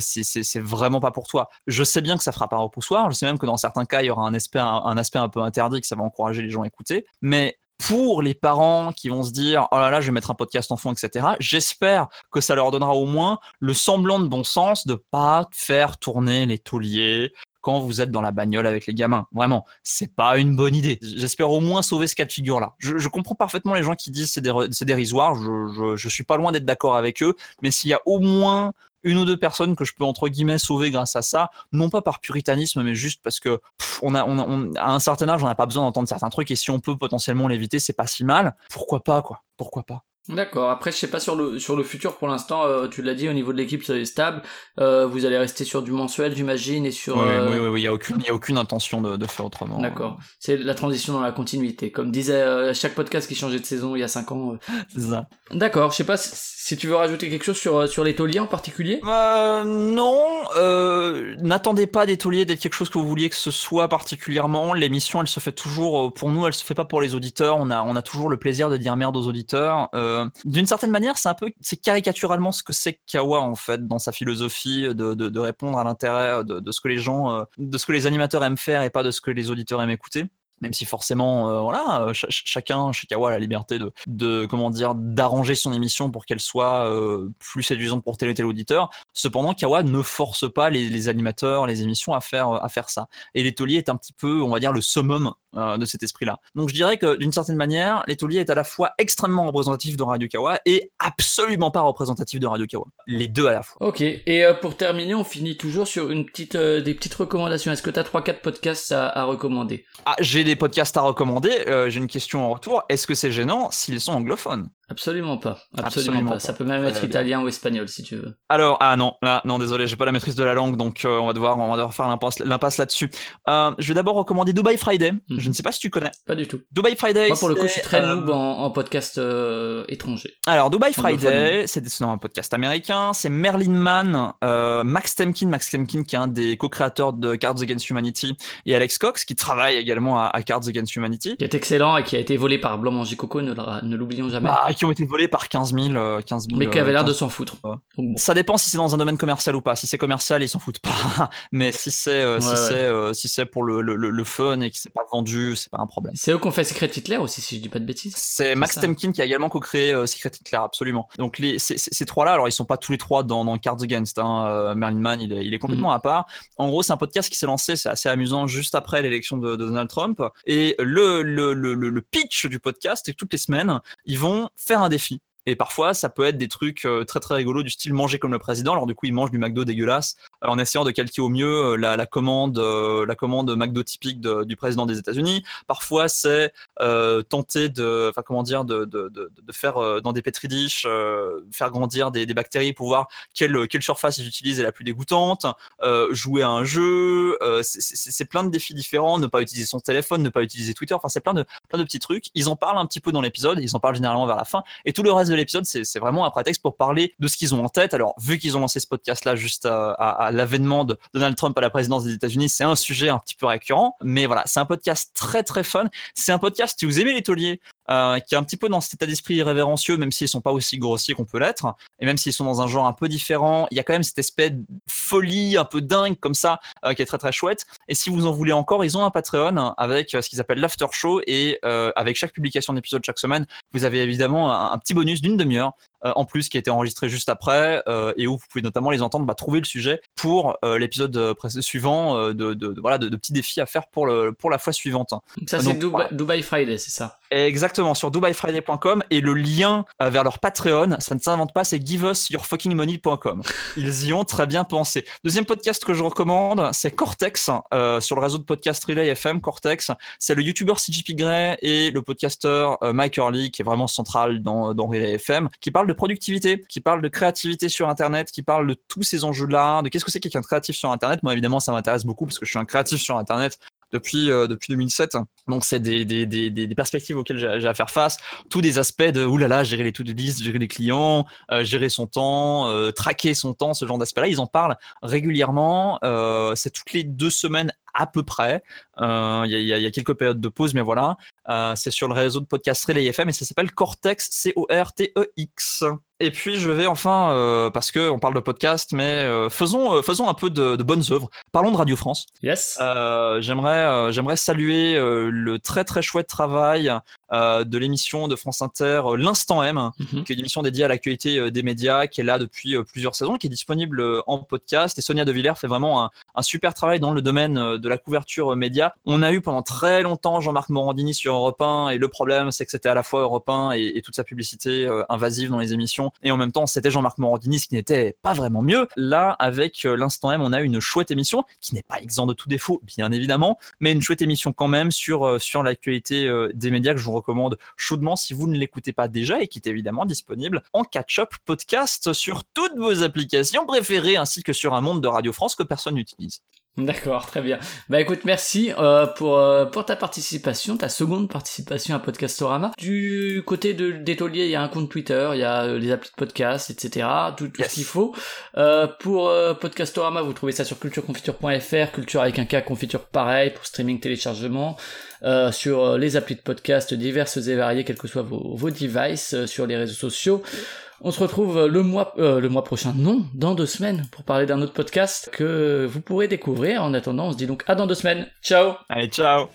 c'est vraiment pas pour toi. Je sais bien que ça fera pas repoussoir, je sais même que dans certains cas, il y aura un aspect un, un aspect un peu interdit, que ça va encourager les gens à écouter, mais pour les parents qui vont se dire oh là là je vais mettre un podcast enfant etc j'espère que ça leur donnera au moins le semblant de bon sens de pas faire tourner les tauliers quand vous êtes dans la bagnole avec les gamins. Vraiment, c'est pas une bonne idée. J'espère au moins sauver ce cas de figure-là. Je, je comprends parfaitement les gens qui disent c'est dérisoire. Je, je, je suis pas loin d'être d'accord avec eux. Mais s'il y a au moins une ou deux personnes que je peux entre guillemets sauver grâce à ça, non pas par puritanisme, mais juste parce que on a, à un certain âge, on n'a pas besoin d'entendre certains trucs et si on peut potentiellement l'éviter, c'est pas si mal. Pourquoi pas quoi. Pourquoi pas
D'accord. Après, je sais pas sur le sur le futur pour l'instant. euh, tu l'as dit au niveau de l'équipe, c'est stable. Euh, vous allez rester sur du mensuel, j'imagine, et sur.
Oui,
euh,
oui, oui, oui, il y a aucune, il a aucune intention de, de faire autrement.
D'accord. C'est la transition dans la continuité. Comme disait euh, chaque podcast qui changeait de saison il y a 5 ans. euh.
Ça.
D'accord. Je sais pas si, si tu veux rajouter quelque chose sur sur les tauliers en particulier?
Euh, non, euh, n'attendez pas des tauliers d'être quelque chose que vous vouliez que ce soit particulièrement. L'émission, elle se fait toujours pour nous, elle se fait pas pour les auditeurs. On a, on a toujours le plaisir de dire merde aux auditeurs. Euh, D'une certaine manière, c'est un peu, c'est caricaturalement ce que c'est Kawa en fait dans sa philosophie de, répondre à l'intérêt de, de ce que les gens, euh, de ce que les animateurs aiment faire et pas de ce que les auditeurs aiment écouter. Même si forcément, euh, voilà, euh, ch- ch- chacun chez Kawa a la liberté de, de comment dire, d'arranger son émission pour qu'elle soit euh, plus séduisante pour tel ou tel auditeur. Cependant, Kawa ne force pas les, les animateurs, les émissions à faire à faire ça. Et l'étolier est un petit peu, on va dire, le summum euh, de cet esprit-là. Donc, je dirais que d'une certaine manière, l'étolier est à la fois extrêmement représentatif de Radio Kawa et absolument pas représentatif de Radio Kawa. Les deux à la fois.
Ok. Et pour terminer, on finit toujours sur une petite des petites recommandations. Est-ce que tu as trois quatre podcasts à, à recommander?
Ah, j'ai des podcasts à recommander. euh, j'ai une question en retour. Est-ce que c'est gênant s'ils sont anglophones?
Absolument pas. Absolument,
Absolument
pas.
pas.
Ça peut même être italien ou espagnol si tu veux.
Alors, ah non, là, non, désolé, j'ai pas la maîtrise de la langue, donc euh, on va devoir, on va devoir faire l'impasse, l'impasse là-dessus. Euh, je vais d'abord recommander Dubai Friday.
Mhm.
Je ne sais pas si tu connais.
Pas du tout.
Dubai Friday.
Moi, pour le coup, je suis très
euh,
noob en, en podcast euh, étranger.
Alors, Dubai. Friday, c'est un podcast américain. C'est Merlin Mann, Max Temkin, Max Temkin qui est un des co-créateurs de Cards Against Humanity, et Alex Cox qui travaille également à, à Cards Against Humanity.
Qui est excellent et qui a été volé par Blanc Manger Coco, ne l'oublions jamais.
Bah, qui ont été volés par 15 000, euh, 15 000
mais qui avait
euh,
l'air de
15
s'en foutre.
Ça dépend si c'est dans un domaine commercial ou pas. Si c'est commercial, ils s'en foutent pas. Mais si c'est euh, si
Ouais, ouais.
c'est euh, si c'est pour le, le, le- fun et que c'est pas vendu, c'est pas un problème.
C'est eux qui ont fait Secret Hitler aussi, si je dis pas de bêtises.
C'est Max. Temkin qui a également co-créé euh, Secret Hitler, absolument. Donc les, ces, trois-là, alors ils sont pas tous les trois dans, dans Cards Against. Hein. Euh, Merlin Mann, il est, il est complètement à part. En gros, c'est un podcast qui s'est lancé, c'est assez amusant, juste après l'élection de, de Donald Trump. Et le, le, le, le le pitch du podcast, c'est que toutes les semaines, ils vont faire un défi. Et parfois, ça peut être des trucs euh, très très rigolos du style manger comme le président. Alors du coup, ils mangent du McDo dégueulasse euh, en essayant de calquer au mieux euh, la, commande, la commande McDo typique du président des États-Unis. Parfois, c'est tenter de, comment dire, de, de, de, faire dans des petri dish, euh, faire grandir des, bactéries pour voir quelle, quelle surface ils utilisent est la plus dégoûtante, jouer à un jeu. c'est plein de défis différents. Ne pas utiliser son téléphone, ne pas utiliser Twitter. Enfin, c'est plein de plein de petits trucs. Ils en parlent un petit peu dans l'épisode. Ils en parlent généralement vers la fin. Et tout le reste de l'épisode, c'est vraiment un prétexte pour parler de ce qu'ils ont en tête. Alors, vu qu'ils ont lancé ce podcast-là juste à l'avènement de Donald Trump à la présidence des États-Unis, c'est un sujet un petit peu récurrent. Mais voilà, c'est un podcast très très fun. C'est un podcast, si vous aimez les tauliers, euh, qui est un petit peu dans cet état d'esprit irrévérencieux, même s'ils sont pas aussi grossiers qu'on peut l'être, et même s'ils sont dans un genre un peu différent, il y a quand même cette espèce de folie un peu dingue comme ça, euh, qui est très très chouette. Et si vous en voulez encore, ils ont un Patreon avec euh, ce qu'ils appellent l'after show, et avec chaque publication d'épisode chaque semaine, vous avez évidemment un petit bonus d'une demi-heure. Euh, en plus, qui a été enregistré juste après, euh, et où vous pouvez notamment les entendre bah, trouver le sujet pour euh, l'épisode suivant, de, de, de- voilà, de, de petits défis à faire pour, le, pour la fois suivante.
Ça, c'est Dubai,
voilà.
Dubai Friday, c'est ça.
Exactement, sur dubaifriday.com et le lien vers leur Patreon, ça ne s'invente pas, c'est giveusyourfuckingmoney.com. Ils y ont très bien pensé. Deuxième podcast que je recommande, c'est Cortex, euh, sur le réseau de podcast Relay FM, Cortex. C'est le YouTuber CGP Grey et le podcasteur euh, Mike Hurley, qui est vraiment central dans, dans Relay FM, qui parle de productivité, qui parle de créativité sur Internet, qui parle de tous ces enjeux-là, de qu'est-ce que c'est quelqu'un créatif sur Internet. Moi, évidemment, ça m'intéresse beaucoup parce que je suis un créatif sur Internet depuis, euh, depuis 2007. Donc, c'est des, des, des, perspectives auxquelles j'ai à faire face. Tous des aspects de, oulala, gérer les to-do list, gérer les clients, euh, gérer son temps, euh, traquer son temps, ce genre d'aspect-là. Ils en parlent régulièrement. C'est toutes les deux semaines à peu près. Euh, Il y, a- y y quelques périodes de pause, mais voilà. Euh, c'est sur le réseau de podcast Relay FM et ça s'appelle Cortex, C-O-R-T-E-X. Et puis je vais enfin, euh, parce que on parle de podcast, mais faisons, faisons un peu de, de bonnes œuvres. Parlons de Radio France.
Yes.
J'aimerais, j'aimerais saluer le très très chouette travail euh, de l'émission de France Inter, euh, l'Instant M,
Mhm.
qui est une émission dédiée à l'actualité euh, des médias, qui est là depuis plusieurs saisons, qui est disponible en podcast. Et Sonia De Villers fait vraiment un, un super travail dans le domaine de la couverture média. On a eu pendant très longtemps Jean-Marc Morandini sur Europe 1, et le problème, c'est que c'était à la fois Europe 1 et, et toute sa publicité euh, invasive dans les émissions, et en même temps, c'était Jean-Marc Morandini, ce qui n'était pas vraiment mieux. Là, avec l'Instant M, on a une chouette émission, qui n'est pas exempt de tout défaut, bien évidemment, mais une chouette émission quand même sur, sur l'actualité des médias que je vous recommande chaudement si vous ne l'écoutez pas déjà et qui est évidemment disponible en catch-up podcast sur toutes vos applications préférées ainsi que sur un monde de Radio France que personne n'utilise.
D'accord, très bien. Bah écoute, merci euh, pour, euh, pour ta participation, ta seconde participation à Podcastorama. Du côté de d'Étolier, il y a un compte Twitter, il y a euh, les applis de podcast, etc. Tout, tout
Yes.
ce qu'il faut. Euh, pour euh, Podcastorama, vous trouvez ça sur cultureconfiture.fr, culture avec un K, confiture pareil, pour streaming, téléchargement. Euh, sur euh, les applis de podcast diverses et variées, quels que soient vos, vos devices, euh, sur les réseaux sociaux. On se retrouve le mois, euh, le mois prochain, non, dans deux semaines, pour parler d'un autre podcast que vous pourrez découvrir. En attendant, on se dit donc à dans deux semaines. Ciao
Allez, ciao